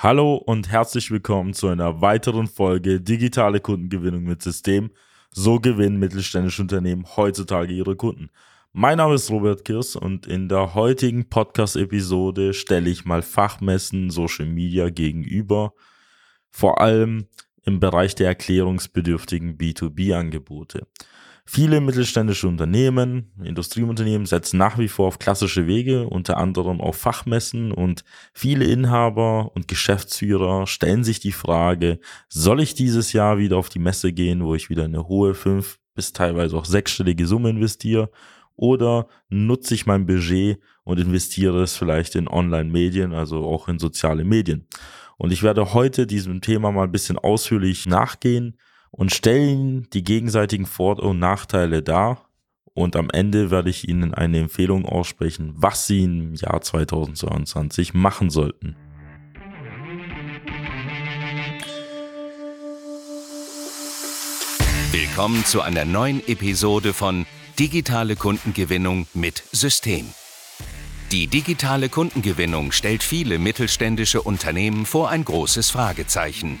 Hallo und herzlich willkommen zu einer weiteren Folge Digitale Kundengewinnung mit System. So gewinnen mittelständische Unternehmen heutzutage ihre Kunden. Mein Name ist Robert Kirs und in der heutigen Podcast-Episode stelle ich mal Fachmessen Social Media gegenüber, vor allem im Bereich der erklärungsbedürftigen B2B-Angebote. Viele mittelständische Unternehmen, Industrieunternehmen setzen nach wie vor auf klassische Wege, unter anderem auf Fachmessen und viele Inhaber und Geschäftsführer stellen sich die Frage, soll ich dieses Jahr wieder auf die Messe gehen, wo ich wieder eine hohe fünf bis teilweise auch sechsstellige Summe investiere oder nutze ich mein Budget und investiere es vielleicht in Online-Medien, also auch in soziale Medien. Und ich werde heute diesem Thema mal ein bisschen ausführlich nachgehen und stellen die gegenseitigen Vor- und Nachteile dar. Und am Ende werde ich Ihnen eine Empfehlung aussprechen, was Sie im Jahr 2022 machen sollten. Willkommen zu einer neuen Episode von Digitale Kundengewinnung mit System. Die digitale Kundengewinnung stellt viele mittelständische Unternehmen vor ein großes Fragezeichen.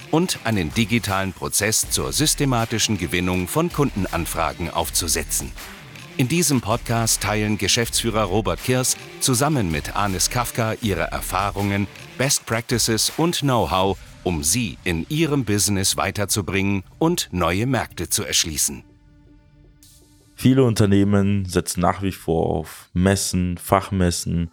und einen digitalen Prozess zur systematischen Gewinnung von Kundenanfragen aufzusetzen. In diesem Podcast teilen Geschäftsführer Robert Kirs zusammen mit Anis Kafka ihre Erfahrungen, Best Practices und Know-how, um sie in ihrem Business weiterzubringen und neue Märkte zu erschließen. Viele Unternehmen setzen nach wie vor auf Messen, Fachmessen,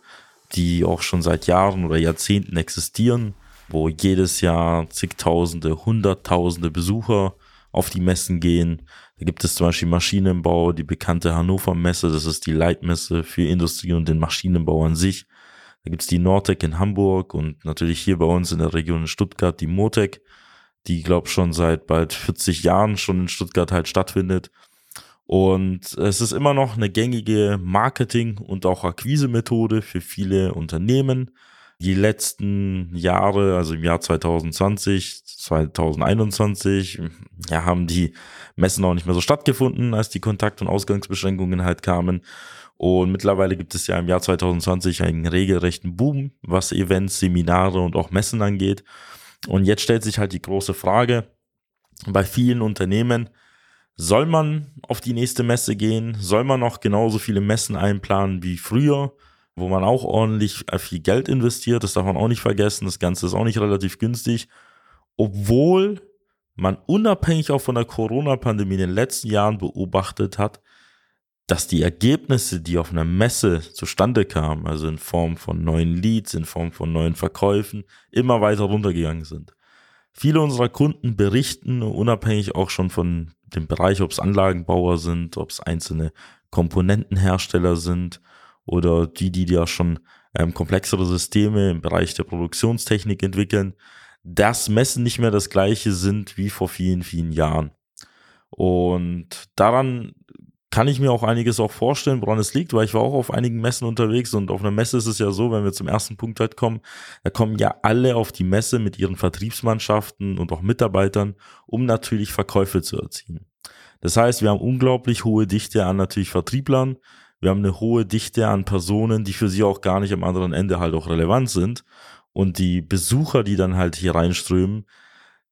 die auch schon seit Jahren oder Jahrzehnten existieren wo jedes Jahr zigtausende, hunderttausende Besucher auf die Messen gehen. Da gibt es zum Beispiel Maschinenbau, die bekannte Hannover Messe, das ist die Leitmesse für Industrie und den Maschinenbau an sich. Da gibt es die Nordtec in Hamburg und natürlich hier bei uns in der Region in Stuttgart die Motec, die glaube schon seit bald 40 Jahren schon in Stuttgart halt stattfindet. Und es ist immer noch eine gängige Marketing- und auch Akquise-Methode für viele Unternehmen die letzten Jahre, also im Jahr 2020, 2021, ja, haben die Messen auch nicht mehr so stattgefunden, als die Kontakt- und Ausgangsbeschränkungen halt kamen. Und mittlerweile gibt es ja im Jahr 2020 einen regelrechten Boom, was Events, Seminare und auch Messen angeht. Und jetzt stellt sich halt die große Frage bei vielen Unternehmen, soll man auf die nächste Messe gehen? Soll man noch genauso viele Messen einplanen wie früher? Wo man auch ordentlich äh, viel Geld investiert. Das darf man auch nicht vergessen. Das Ganze ist auch nicht relativ günstig. Obwohl man unabhängig auch von der Corona-Pandemie in den letzten Jahren beobachtet hat, dass die Ergebnisse, die auf einer Messe zustande kamen, also in Form von neuen Leads, in Form von neuen Verkäufen, immer weiter runtergegangen sind. Viele unserer Kunden berichten, unabhängig auch schon von dem Bereich, ob es Anlagenbauer sind, ob es einzelne Komponentenhersteller sind, oder die, die ja schon ähm, komplexere Systeme im Bereich der Produktionstechnik entwickeln, das Messen nicht mehr das gleiche sind wie vor vielen, vielen Jahren. Und daran kann ich mir auch einiges auch vorstellen, woran es liegt, weil ich war auch auf einigen Messen unterwegs und auf einer Messe ist es ja so, wenn wir zum ersten Punkt halt kommen, da kommen ja alle auf die Messe mit ihren Vertriebsmannschaften und auch Mitarbeitern, um natürlich Verkäufe zu erzielen. Das heißt, wir haben unglaublich hohe Dichte an natürlich Vertrieblern, wir haben eine hohe Dichte an Personen, die für sie auch gar nicht am anderen Ende halt auch relevant sind. Und die Besucher, die dann halt hier reinströmen,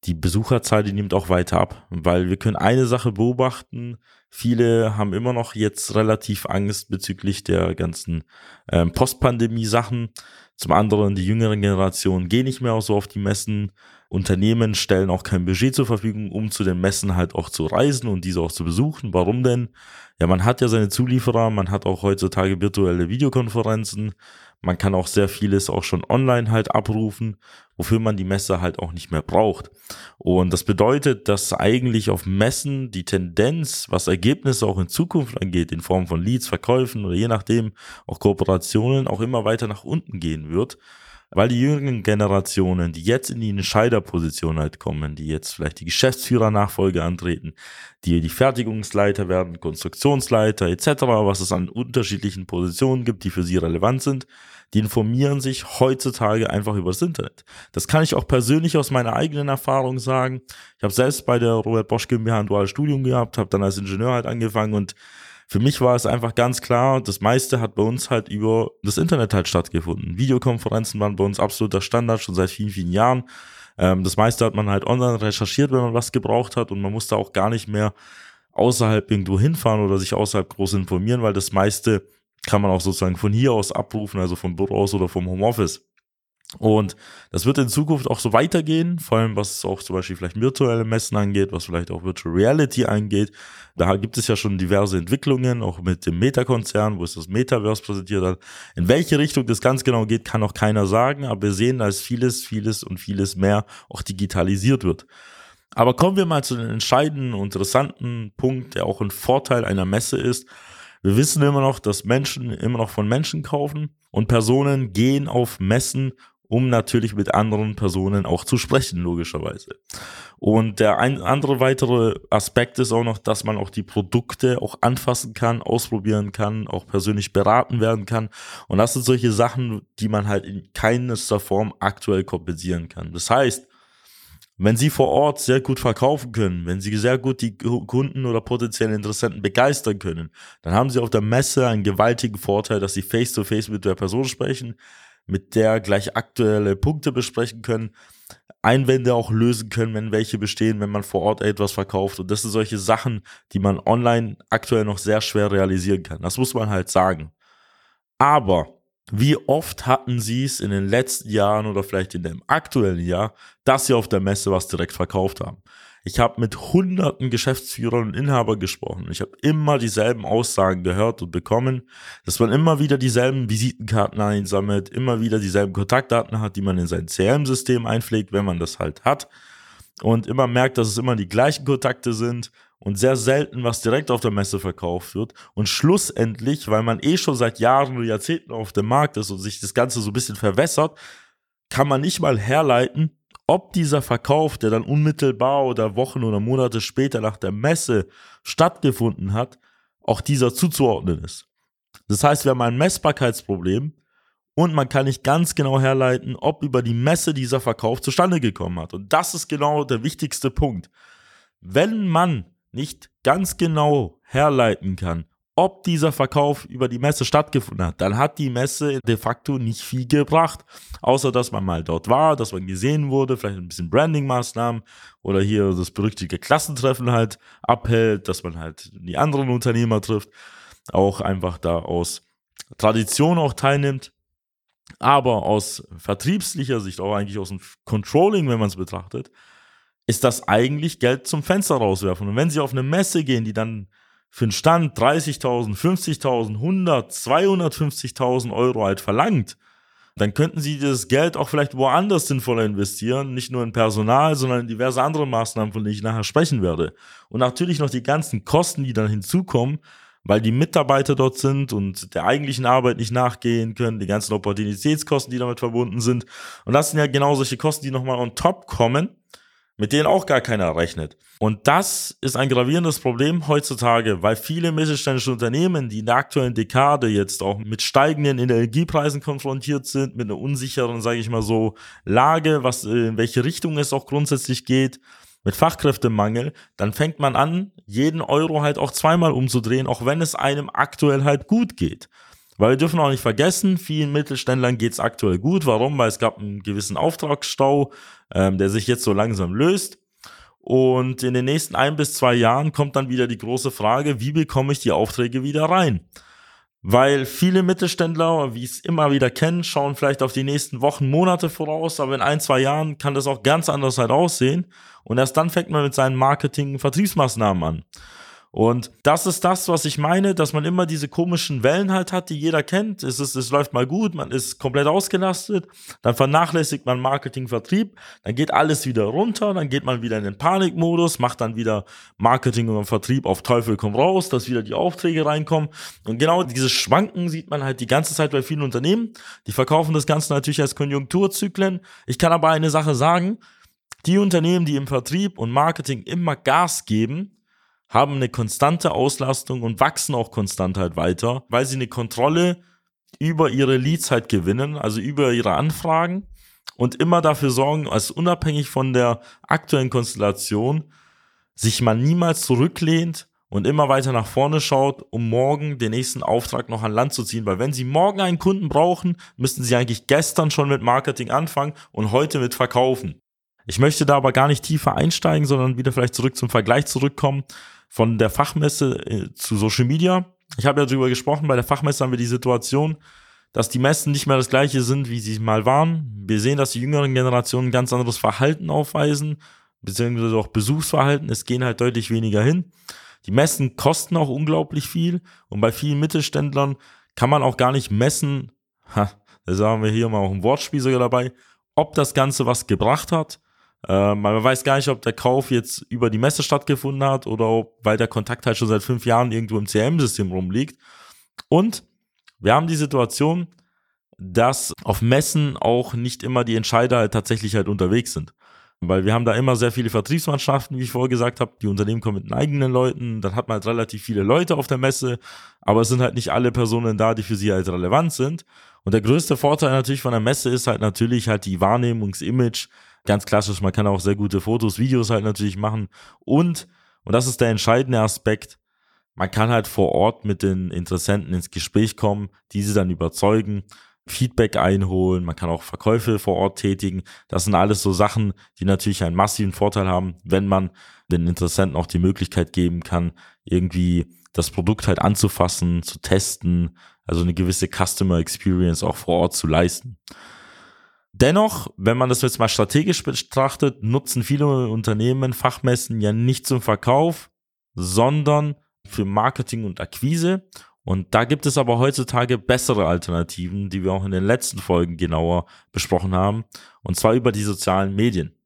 die Besucherzahl, die nimmt auch weiter ab, weil wir können eine Sache beobachten. Viele haben immer noch jetzt relativ Angst bezüglich der ganzen ähm, Postpandemie-Sachen. Zum anderen, die jüngeren Generationen gehen nicht mehr auch so auf die Messen. Unternehmen stellen auch kein Budget zur Verfügung, um zu den Messen halt auch zu reisen und diese auch zu besuchen. Warum denn? Ja, man hat ja seine Zulieferer, man hat auch heutzutage virtuelle Videokonferenzen, man kann auch sehr vieles auch schon online halt abrufen, wofür man die Messe halt auch nicht mehr braucht. Und das bedeutet, dass eigentlich auf Messen die Tendenz, was Ergebnisse auch in Zukunft angeht, in Form von Leads, Verkäufen oder je nachdem auch Kooperationen, auch immer weiter nach unten gehen wird weil die jüngeren Generationen, die jetzt in die Entscheiderposition halt kommen, die jetzt vielleicht die Geschäftsführernachfolge antreten, die die Fertigungsleiter werden, Konstruktionsleiter etc., was es an unterschiedlichen Positionen gibt, die für sie relevant sind, die informieren sich heutzutage einfach über das Internet. Das kann ich auch persönlich aus meiner eigenen Erfahrung sagen. Ich habe selbst bei der Robert Bosch GmbH ein duales Studium gehabt, habe dann als Ingenieur halt angefangen und für mich war es einfach ganz klar, das meiste hat bei uns halt über das Internet halt stattgefunden. Videokonferenzen waren bei uns absoluter Standard, schon seit vielen, vielen Jahren. Ähm, das meiste hat man halt online recherchiert, wenn man was gebraucht hat und man musste auch gar nicht mehr außerhalb irgendwo hinfahren oder sich außerhalb groß informieren, weil das meiste kann man auch sozusagen von hier aus abrufen, also vom Büro aus oder vom Homeoffice. Und das wird in Zukunft auch so weitergehen, vor allem was auch zum Beispiel vielleicht virtuelle Messen angeht, was vielleicht auch Virtual Reality angeht. Da gibt es ja schon diverse Entwicklungen, auch mit dem Meta-Konzern, wo es das Metaverse präsentiert hat. In welche Richtung das ganz genau geht, kann auch keiner sagen, aber wir sehen, dass vieles, vieles und vieles mehr auch digitalisiert wird. Aber kommen wir mal zu den entscheidenden interessanten Punkt, der auch ein Vorteil einer Messe ist. Wir wissen immer noch, dass Menschen immer noch von Menschen kaufen und Personen gehen auf Messen, um natürlich mit anderen Personen auch zu sprechen, logischerweise. Und der ein andere weitere Aspekt ist auch noch, dass man auch die Produkte auch anfassen kann, ausprobieren kann, auch persönlich beraten werden kann. Und das sind solche Sachen, die man halt in keinster Form aktuell kompensieren kann. Das heißt, wenn Sie vor Ort sehr gut verkaufen können, wenn Sie sehr gut die Kunden oder potenziellen Interessenten begeistern können, dann haben Sie auf der Messe einen gewaltigen Vorteil, dass Sie face-to-face -face mit der Person sprechen, mit der gleich aktuelle Punkte besprechen können, Einwände auch lösen können, wenn welche bestehen, wenn man vor Ort etwas verkauft. Und das sind solche Sachen, die man online aktuell noch sehr schwer realisieren kann. Das muss man halt sagen. Aber wie oft hatten Sie es in den letzten Jahren oder vielleicht in dem aktuellen Jahr, dass Sie auf der Messe was direkt verkauft haben? Ich habe mit hunderten Geschäftsführern und Inhabern gesprochen. Ich habe immer dieselben Aussagen gehört und bekommen, dass man immer wieder dieselben Visitenkarten einsammelt, immer wieder dieselben Kontaktdaten hat, die man in sein CRM-System einpflegt, wenn man das halt hat. Und immer merkt, dass es immer die gleichen Kontakte sind und sehr selten was direkt auf der Messe verkauft wird. Und schlussendlich, weil man eh schon seit Jahren oder Jahrzehnten auf dem Markt ist und sich das Ganze so ein bisschen verwässert, kann man nicht mal herleiten, ob dieser Verkauf, der dann unmittelbar oder Wochen oder Monate später nach der Messe stattgefunden hat, auch dieser zuzuordnen ist. Das heißt, wir haben ein Messbarkeitsproblem und man kann nicht ganz genau herleiten, ob über die Messe dieser Verkauf zustande gekommen hat. Und das ist genau der wichtigste Punkt. Wenn man nicht ganz genau herleiten kann, ob dieser Verkauf über die Messe stattgefunden hat, dann hat die Messe de facto nicht viel gebracht, außer dass man mal dort war, dass man gesehen wurde, vielleicht ein bisschen Branding-Maßnahmen oder hier das berüchtigte Klassentreffen halt abhält, dass man halt die anderen Unternehmer trifft, auch einfach da aus Tradition auch teilnimmt. Aber aus vertriebslicher Sicht, auch eigentlich aus dem Controlling, wenn man es betrachtet, ist das eigentlich Geld zum Fenster rauswerfen. Und wenn Sie auf eine Messe gehen, die dann für einen Stand 30.000, 50.000, 100, 250.000 Euro halt verlangt, dann könnten Sie dieses Geld auch vielleicht woanders sinnvoller investieren, nicht nur in Personal, sondern in diverse andere Maßnahmen, von denen ich nachher sprechen werde. Und natürlich noch die ganzen Kosten, die dann hinzukommen, weil die Mitarbeiter dort sind und der eigentlichen Arbeit nicht nachgehen können, die ganzen Opportunitätskosten, die damit verbunden sind. Und das sind ja genau solche Kosten, die nochmal on top kommen mit denen auch gar keiner rechnet. Und das ist ein gravierendes Problem heutzutage, weil viele mittelständische Unternehmen, die in der aktuellen Dekade jetzt auch mit steigenden Energiepreisen konfrontiert sind, mit einer unsicheren, sage ich mal so, Lage, was in welche Richtung es auch grundsätzlich geht, mit Fachkräftemangel, dann fängt man an, jeden Euro halt auch zweimal umzudrehen, auch wenn es einem aktuell halt gut geht. Weil wir dürfen auch nicht vergessen, vielen Mittelständlern geht es aktuell gut. Warum? Weil es gab einen gewissen Auftragsstau, ähm, der sich jetzt so langsam löst. Und in den nächsten ein bis zwei Jahren kommt dann wieder die große Frage, wie bekomme ich die Aufträge wieder rein? Weil viele Mittelständler, wie ich es immer wieder kennen, schauen vielleicht auf die nächsten Wochen, Monate voraus, aber in ein, zwei Jahren kann das auch ganz anders halt aussehen. Und erst dann fängt man mit seinen Marketing- und Vertriebsmaßnahmen an. Und das ist das, was ich meine, dass man immer diese komischen Wellen halt hat, die jeder kennt. Es, ist, es läuft mal gut, man ist komplett ausgelastet, dann vernachlässigt man Marketing, Vertrieb, dann geht alles wieder runter, dann geht man wieder in den Panikmodus, macht dann wieder Marketing und Vertrieb auf Teufel komm raus, dass wieder die Aufträge reinkommen. Und genau dieses Schwanken sieht man halt die ganze Zeit bei vielen Unternehmen. Die verkaufen das Ganze natürlich als Konjunkturzyklen. Ich kann aber eine Sache sagen, die Unternehmen, die im Vertrieb und Marketing immer Gas geben, haben eine konstante Auslastung und wachsen auch konstant halt weiter, weil sie eine Kontrolle über ihre Leads halt gewinnen, also über ihre Anfragen und immer dafür sorgen, als unabhängig von der aktuellen Konstellation, sich man niemals zurücklehnt und immer weiter nach vorne schaut, um morgen den nächsten Auftrag noch an Land zu ziehen. Weil wenn Sie morgen einen Kunden brauchen, müssten Sie eigentlich gestern schon mit Marketing anfangen und heute mit Verkaufen. Ich möchte da aber gar nicht tiefer einsteigen, sondern wieder vielleicht zurück zum Vergleich zurückkommen von der Fachmesse äh, zu Social Media. Ich habe ja darüber gesprochen, bei der Fachmesse haben wir die Situation, dass die Messen nicht mehr das gleiche sind, wie sie mal waren. Wir sehen, dass die jüngeren Generationen ein ganz anderes Verhalten aufweisen, beziehungsweise auch Besuchsverhalten. Es gehen halt deutlich weniger hin. Die Messen kosten auch unglaublich viel und bei vielen Mittelständlern kann man auch gar nicht messen, ha, da sagen wir hier mal auch ein Wortspiel sogar dabei, ob das Ganze was gebracht hat äh, man weiß gar nicht, ob der Kauf jetzt über die Messe stattgefunden hat oder ob, weil der Kontakt halt schon seit fünf Jahren irgendwo im CRM-System rumliegt. Und wir haben die Situation, dass auf Messen auch nicht immer die Entscheider halt tatsächlich halt unterwegs sind. Weil wir haben da immer sehr viele Vertriebsmannschaften, wie ich vorher gesagt habe. Die Unternehmen kommen mit eigenen Leuten, dann hat man halt relativ viele Leute auf der Messe, aber es sind halt nicht alle Personen da, die für sie halt relevant sind. Und der größte Vorteil natürlich von der Messe ist halt natürlich halt die Wahrnehmungsimage ganz klassisch, man kann auch sehr gute Fotos, Videos halt natürlich machen. Und, und das ist der entscheidende Aspekt, man kann halt vor Ort mit den Interessenten ins Gespräch kommen, diese dann überzeugen, Feedback einholen, man kann auch Verkäufe vor Ort tätigen. Das sind alles so Sachen, die natürlich einen massiven Vorteil haben, wenn man den Interessenten auch die Möglichkeit geben kann, irgendwie das Produkt halt anzufassen, zu testen, also eine gewisse Customer Experience auch vor Ort zu leisten. Dennoch, wenn man das jetzt mal strategisch betrachtet, nutzen viele Unternehmen Fachmessen ja nicht zum Verkauf, sondern für Marketing und Akquise. Und da gibt es aber heutzutage bessere Alternativen, die wir auch in den letzten Folgen genauer besprochen haben, und zwar über die sozialen Medien.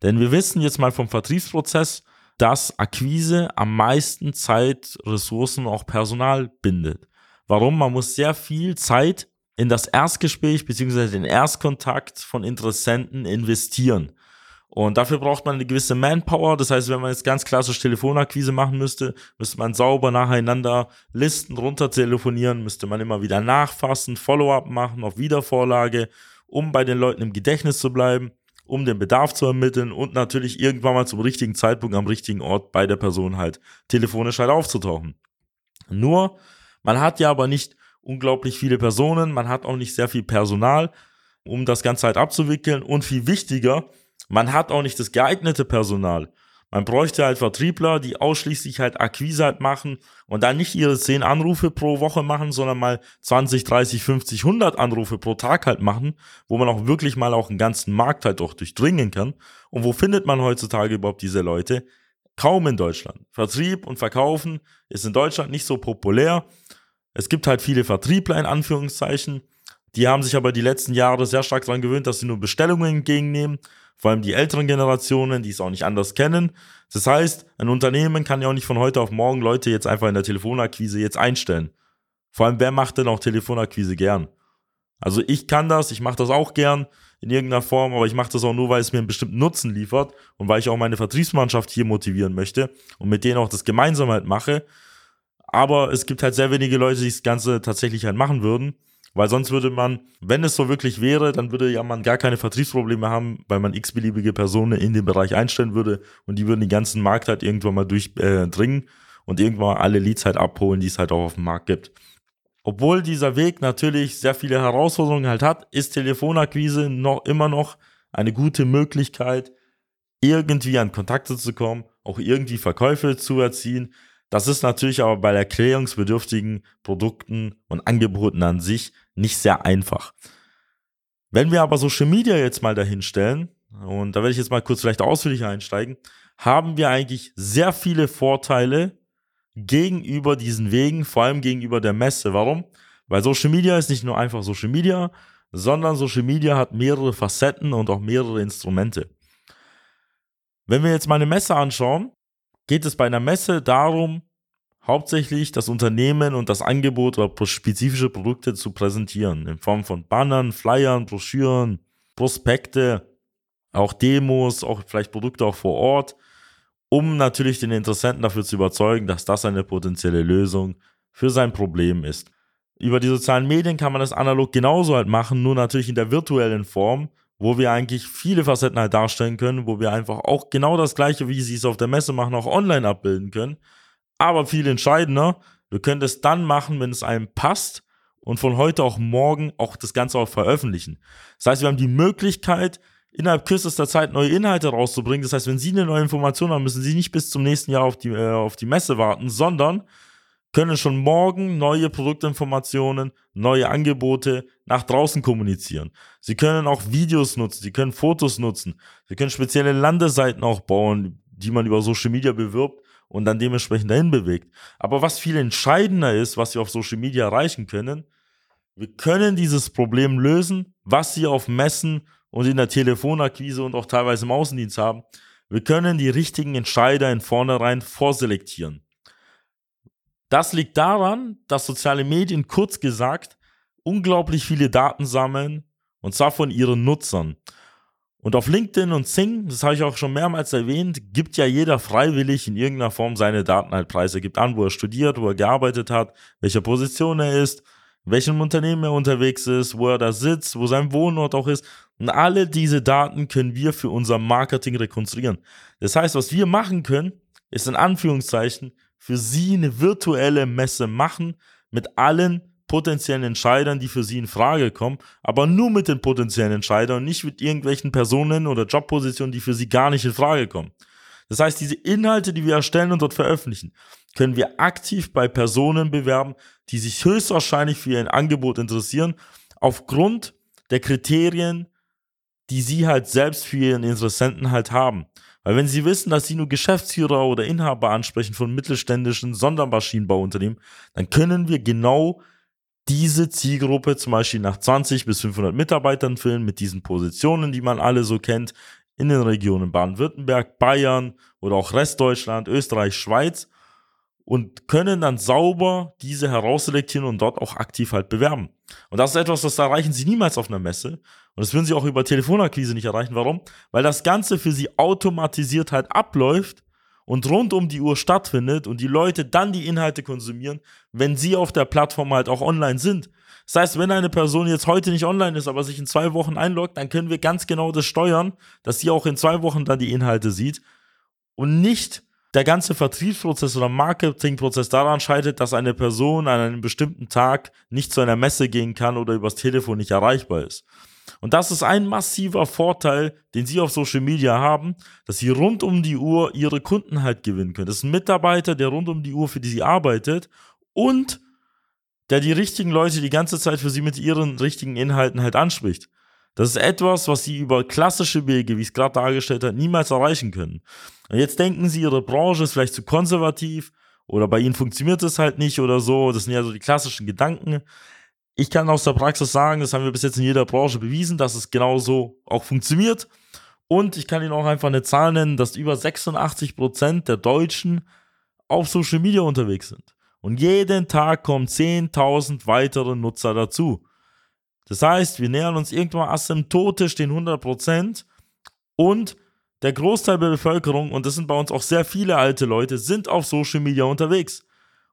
Denn wir wissen jetzt mal vom Vertriebsprozess, dass Akquise am meisten Zeit, Ressourcen und auch Personal bindet. Warum? Man muss sehr viel Zeit in das Erstgespräch beziehungsweise den Erstkontakt von Interessenten investieren. Und dafür braucht man eine gewisse Manpower. Das heißt, wenn man jetzt ganz klassisch Telefonakquise machen müsste, müsste man sauber nacheinander Listen runter telefonieren, müsste man immer wieder nachfassen, Follow-up machen, auf Wiedervorlage, um bei den Leuten im Gedächtnis zu bleiben, um den Bedarf zu ermitteln und natürlich irgendwann mal zum richtigen Zeitpunkt am richtigen Ort bei der Person halt telefonisch halt aufzutauchen. Nur, man hat ja aber nicht unglaublich viele Personen, man hat auch nicht sehr viel Personal, um das Ganze halt abzuwickeln und viel wichtiger, man hat auch nicht das geeignete Personal. Man bräuchte halt Vertriebler, die ausschließlich halt Akquise halt machen und dann nicht ihre 10 Anrufe pro Woche machen, sondern mal 20, 30, 50, 100 Anrufe pro Tag halt machen, wo man auch wirklich mal auch einen ganzen Markt halt auch durchdringen kann. Und wo findet man heutzutage überhaupt diese Leute? Kaum in Deutschland. Vertrieb und Verkaufen ist in Deutschland nicht so populär. Es gibt halt viele Vertriebler in Anführungszeichen. Die haben sich aber die letzten Jahre sehr stark daran gewöhnt, dass sie nur Bestellungen entgegennehmen. Vor allem die älteren Generationen, die es auch nicht anders kennen. Das heißt, ein Unternehmen kann ja auch nicht von heute auf morgen Leute jetzt einfach in der Telefonakquise jetzt einstellen. Vor allem, wer macht denn auch Telefonakquise gern? Also ich kann das, ich mache das auch gern in irgendeiner Form, aber ich mache das auch nur, weil es mir einen bestimmten Nutzen liefert und weil ich auch meine Vertriebsmannschaft hier motivieren möchte und mit denen auch das gemeinsam halt mache. Aber es gibt halt sehr wenige Leute, die das Ganze tatsächlich halt machen würden. Weil sonst würde man, wenn es so wirklich wäre, dann würde ja man gar keine Vertriebsprobleme haben, weil man x-beliebige Personen in den Bereich einstellen würde und die würden den ganzen Markt halt irgendwann mal durchdringen äh, und irgendwann alle Leads halt abholen, die es halt auch auf dem Markt gibt. Obwohl dieser Weg natürlich sehr viele Herausforderungen halt hat, ist Telefonakquise noch immer noch eine gute Möglichkeit, irgendwie an Kontakte zu kommen, auch irgendwie Verkäufe zu erzielen, das ist natürlich aber bei erklärungsbedürftigen Produkten und Angeboten an sich nicht sehr einfach. Wenn wir aber Social Media jetzt mal dahinstellen, und da werde ich jetzt mal kurz vielleicht ausführlicher einsteigen, haben wir eigentlich sehr viele Vorteile gegenüber diesen Wegen, vor allem gegenüber der Messe. Warum? Weil Social Media ist nicht nur einfach Social Media, sondern Social Media hat mehrere Facetten und auch mehrere Instrumente. Wenn wir jetzt mal eine Messe anschauen, geht es bei einer Messe darum, hauptsächlich das Unternehmen und das Angebot oder spezifische Produkte zu präsentieren, in Form von Bannern, Flyern, Broschüren, Prospekte, auch Demos, auch vielleicht Produkte auch vor Ort, um natürlich den Interessenten dafür zu überzeugen, dass das eine potenzielle Lösung für sein Problem ist. Über die sozialen Medien kann man das analog genauso halt machen, nur natürlich in der virtuellen Form, wo wir eigentlich viele Facetten halt darstellen können, wo wir einfach auch genau das gleiche, wie sie es auf der Messe machen, auch online abbilden können. Aber viel entscheidender, wir können das dann machen, wenn es einem passt und von heute auf morgen auch das Ganze auch veröffentlichen. Das heißt, wir haben die Möglichkeit, innerhalb kürzester Zeit neue Inhalte rauszubringen. Das heißt, wenn Sie eine neue Information haben, müssen Sie nicht bis zum nächsten Jahr auf die, äh, auf die Messe warten, sondern können schon morgen neue Produktinformationen, neue Angebote nach draußen kommunizieren. Sie können auch Videos nutzen, Sie können Fotos nutzen, Sie können spezielle Landeseiten auch bauen, die man über Social Media bewirbt und dann dementsprechend dahin bewegt. Aber was viel entscheidender ist, was wir auf Social Media erreichen können, wir können dieses Problem lösen, was Sie auf Messen und in der Telefonakquise und auch teilweise im Außendienst haben. Wir können die richtigen Entscheider in vornherein vorselektieren. Das liegt daran, dass soziale Medien kurz gesagt unglaublich viele Daten sammeln und zwar von ihren Nutzern. Und auf LinkedIn und Sing, das habe ich auch schon mehrmals erwähnt, gibt ja jeder freiwillig in irgendeiner Form seine Daten halt preis. Er gibt an, wo er studiert, wo er gearbeitet hat, welche Position er ist, welchem Unternehmen er unterwegs ist, wo er da sitzt, wo sein Wohnort auch ist. Und alle diese Daten können wir für unser Marketing rekonstruieren. Das heißt, was wir machen können, ist in Anführungszeichen für Sie eine virtuelle Messe machen mit allen potenziellen Entscheidern, die für Sie in Frage kommen, aber nur mit den potenziellen Entscheidern und nicht mit irgendwelchen Personen oder Jobpositionen, die für Sie gar nicht in Frage kommen. Das heißt, diese Inhalte, die wir erstellen und dort veröffentlichen, können wir aktiv bei Personen bewerben, die sich höchstwahrscheinlich für Ihr Angebot interessieren, aufgrund der Kriterien, die Sie halt selbst für Ihren Interessenten halt haben. Weil wenn Sie wissen, dass Sie nur Geschäftsführer oder Inhaber ansprechen von mittelständischen Sondermaschinenbauunternehmen, dann können wir genau diese Zielgruppe zum Beispiel nach 20 bis 500 Mitarbeitern füllen mit diesen Positionen, die man alle so kennt, in den Regionen Baden-Württemberg, Bayern oder auch Restdeutschland, Österreich, Schweiz und können dann sauber diese herausselektieren und dort auch aktiv halt bewerben. Und das ist etwas, das erreichen sie niemals auf einer Messe. Und das würden sie auch über Telefonakquise nicht erreichen. Warum? Weil das Ganze für sie automatisiert halt abläuft und rund um die Uhr stattfindet und die Leute dann die Inhalte konsumieren, wenn sie auf der Plattform halt auch online sind. Das heißt, wenn eine Person jetzt heute nicht online ist, aber sich in zwei Wochen einloggt, dann können wir ganz genau das steuern, dass sie auch in zwei Wochen dann die Inhalte sieht und nicht der ganze Vertriebsprozess oder Marketingprozess daran scheitert, dass eine Person an einem bestimmten Tag nicht zu einer Messe gehen kann oder übers Telefon nicht erreichbar ist. Und das ist ein massiver Vorteil, den Sie auf Social Media haben, dass Sie rund um die Uhr Ihre Kunden halt gewinnen können. Das ist ein Mitarbeiter, der rund um die Uhr für die Sie arbeitet und der die richtigen Leute die ganze Zeit für Sie mit ihren richtigen Inhalten halt anspricht. Das ist etwas, was sie über klassische Wege, wie ich es gerade dargestellt habe, niemals erreichen können. Und jetzt denken sie, ihre Branche ist vielleicht zu konservativ oder bei ihnen funktioniert es halt nicht oder so. Das sind ja so die klassischen Gedanken. Ich kann aus der Praxis sagen, das haben wir bis jetzt in jeder Branche bewiesen, dass es genauso auch funktioniert. Und ich kann Ihnen auch einfach eine Zahl nennen, dass über 86 Prozent der Deutschen auf Social Media unterwegs sind. Und jeden Tag kommen 10.000 weitere Nutzer dazu. Das heißt, wir nähern uns irgendwann asymptotisch den 100% und der Großteil der Bevölkerung, und das sind bei uns auch sehr viele alte Leute, sind auf Social Media unterwegs.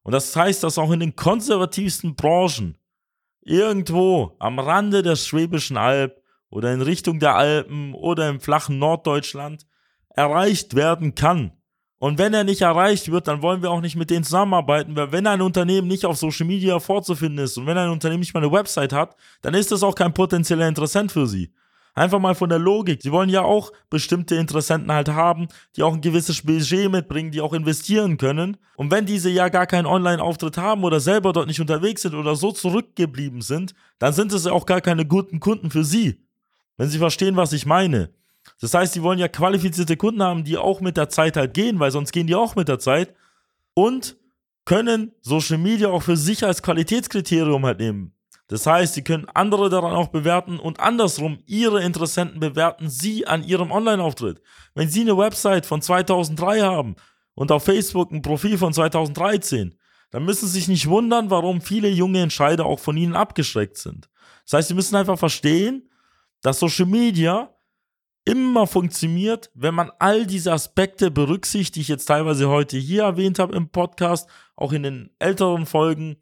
Und das heißt, dass auch in den konservativsten Branchen irgendwo am Rande der Schwäbischen Alb oder in Richtung der Alpen oder im flachen Norddeutschland erreicht werden kann. Und wenn er nicht erreicht wird, dann wollen wir auch nicht mit denen zusammenarbeiten, weil wenn ein Unternehmen nicht auf Social Media vorzufinden ist und wenn ein Unternehmen nicht mal eine Website hat, dann ist das auch kein potenzieller Interessent für sie. Einfach mal von der Logik. Sie wollen ja auch bestimmte Interessenten halt haben, die auch ein gewisses Budget mitbringen, die auch investieren können. Und wenn diese ja gar keinen Online-Auftritt haben oder selber dort nicht unterwegs sind oder so zurückgeblieben sind, dann sind es ja auch gar keine guten Kunden für sie. Wenn sie verstehen, was ich meine. Das heißt, sie wollen ja qualifizierte Kunden haben, die auch mit der Zeit halt gehen, weil sonst gehen die auch mit der Zeit. Und können Social Media auch für sich als Qualitätskriterium halt nehmen. Das heißt, sie können andere daran auch bewerten und andersrum ihre Interessenten bewerten sie an ihrem Online-Auftritt. Wenn sie eine Website von 2003 haben und auf Facebook ein Profil von 2013, dann müssen sie sich nicht wundern, warum viele junge Entscheider auch von ihnen abgeschreckt sind. Das heißt, sie müssen einfach verstehen, dass Social Media immer funktioniert, wenn man all diese Aspekte berücksichtigt, die ich jetzt teilweise heute hier erwähnt habe im Podcast, auch in den älteren Folgen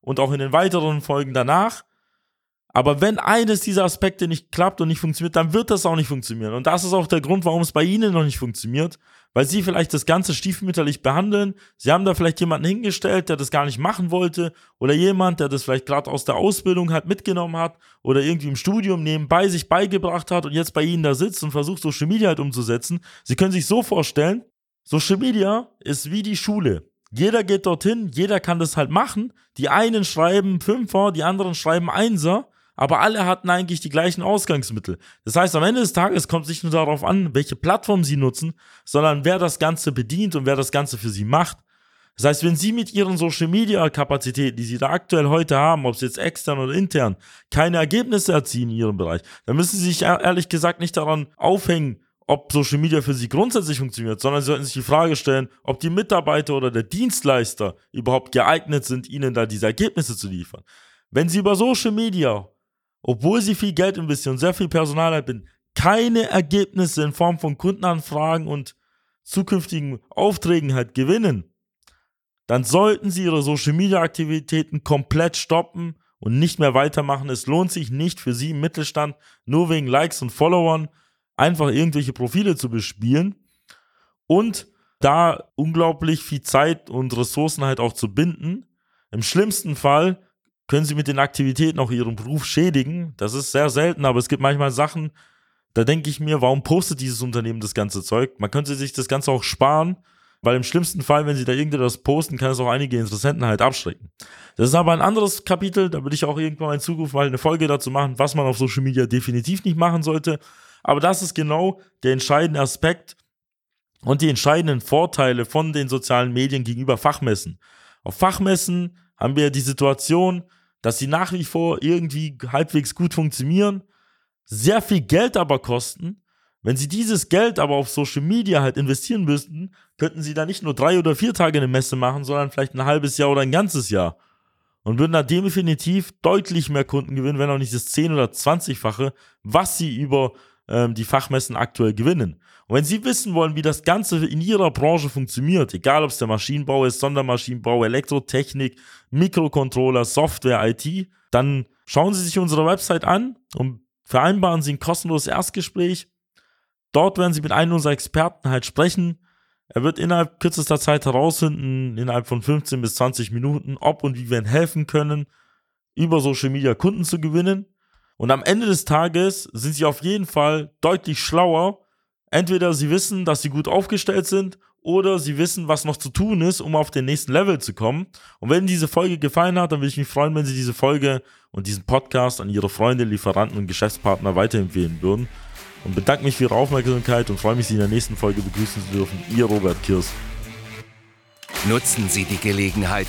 und auch in den weiteren Folgen danach. Aber wenn eines dieser Aspekte nicht klappt und nicht funktioniert, dann wird das auch nicht funktionieren. Und das ist auch der Grund, warum es bei Ihnen noch nicht funktioniert, weil Sie vielleicht das Ganze stiefmütterlich behandeln. Sie haben da vielleicht jemanden hingestellt, der das gar nicht machen wollte oder jemand, der das vielleicht gerade aus der Ausbildung halt mitgenommen hat oder irgendwie im Studium nebenbei sich beigebracht hat und jetzt bei Ihnen da sitzt und versucht, Social Media halt umzusetzen. Sie können sich so vorstellen, Social Media ist wie die Schule. Jeder geht dorthin, jeder kann das halt machen. Die einen schreiben Fünfer, die anderen schreiben Einser, aber alle hatten eigentlich die gleichen Ausgangsmittel. Das heißt, am Ende des Tages kommt es nicht nur darauf an, welche Plattform sie nutzen, sondern wer das Ganze bedient und wer das Ganze für sie macht. Das heißt, wenn Sie mit Ihren Social Media Kapazitäten, die Sie da aktuell heute haben, ob es jetzt extern oder intern, keine Ergebnisse erzielen in Ihrem Bereich, dann müssen Sie sich ehrlich gesagt nicht daran aufhängen, ob Social Media für sie grundsätzlich funktioniert, sondern sie sollten sich die Frage stellen, ob die Mitarbeiter oder der Dienstleister überhaupt geeignet sind, ihnen da diese Ergebnisse zu liefern. Wenn sie über Social Media, obwohl sie viel Geld investieren sehr viel Personal haben, keine Ergebnisse in Form von Kundenanfragen und zukünftigen Aufträgen halt gewinnen, dann sollten sie ihre Social Media Aktivitäten komplett stoppen und nicht mehr weitermachen. Es lohnt sich nicht für sie im Mittelstand nur wegen Likes und Followern einfach irgendwelche Profile zu bespielen und da unglaublich viel Zeit und Ressourcen halt auch zu binden. Im schlimmsten Fall können sie mit den Aktivitäten auch ihren Beruf schädigen. Das ist sehr selten, aber es gibt manchmal Sachen, da denke ich mir, warum postet dieses Unternehmen das ganze Zeug? Man könnte sich das Ganze auch sparen, weil im schlimmsten Fall, wenn sie da irgendetwas posten, kann es auch einige Interessenten halt abschrecken. Das ist aber ein anderes Kapitel, da würde ich auch irgendwann in Zukunft mal eine Folge dazu machen, was man auf Social Media definitiv nicht machen sollte. Aber das ist genau der entscheidende Aspekt und die entscheidenden Vorteile von den sozialen Medien gegenüber Fachmessen. Auf Fachmessen haben wir die Situation, dass sie nach wie vor irgendwie halbwegs gut funktionieren, sehr viel Geld aber kosten. Wenn sie dieses Geld aber auf Social Media halt investieren müssten, könnten sie da nicht nur drei oder vier Tage eine Messe machen, sondern vielleicht ein halbes Jahr oder ein ganzes Jahr. Und würden da definitiv deutlich mehr Kunden gewinnen, wenn auch nicht das 10- oder 20-fache, was sie über ähm, die Fachmessen aktuell gewinnen. Und wenn Sie wissen wollen, wie das Ganze in Ihrer Branche funktioniert, egal ob es der Maschinenbau ist, Sondermaschinenbau, Elektrotechnik, Mikrocontroller, Software, IT, dann schauen Sie sich unsere Website an und vereinbaren Sie ein kostenloses Erstgespräch. Dort werden Sie mit einem unserer Experten halt sprechen. Er wird innerhalb kürzester Zeit herausfinden, innerhalb von 15 bis 20 Minuten, ob und wie wir Ihnen helfen können, über Social Media Kunden zu gewinnen. Und am Ende des Tages sind sie auf jeden Fall deutlich schlauer. Entweder sie wissen, dass sie gut aufgestellt sind oder sie wissen, was noch zu tun ist, um auf den nächsten Level zu kommen. Und wenn diese Folge gefallen hat, dann würde ich mich freuen, wenn Sie diese Folge und diesen Podcast an Ihre Freunde, Lieferanten und Geschäftspartner weiterempfehlen würden. Und bedanke mich für Ihre Aufmerksamkeit und freue mich, Sie in der nächsten Folge begrüßen zu dürfen. Ihr Robert Kirs. Nutzen Sie die Gelegenheit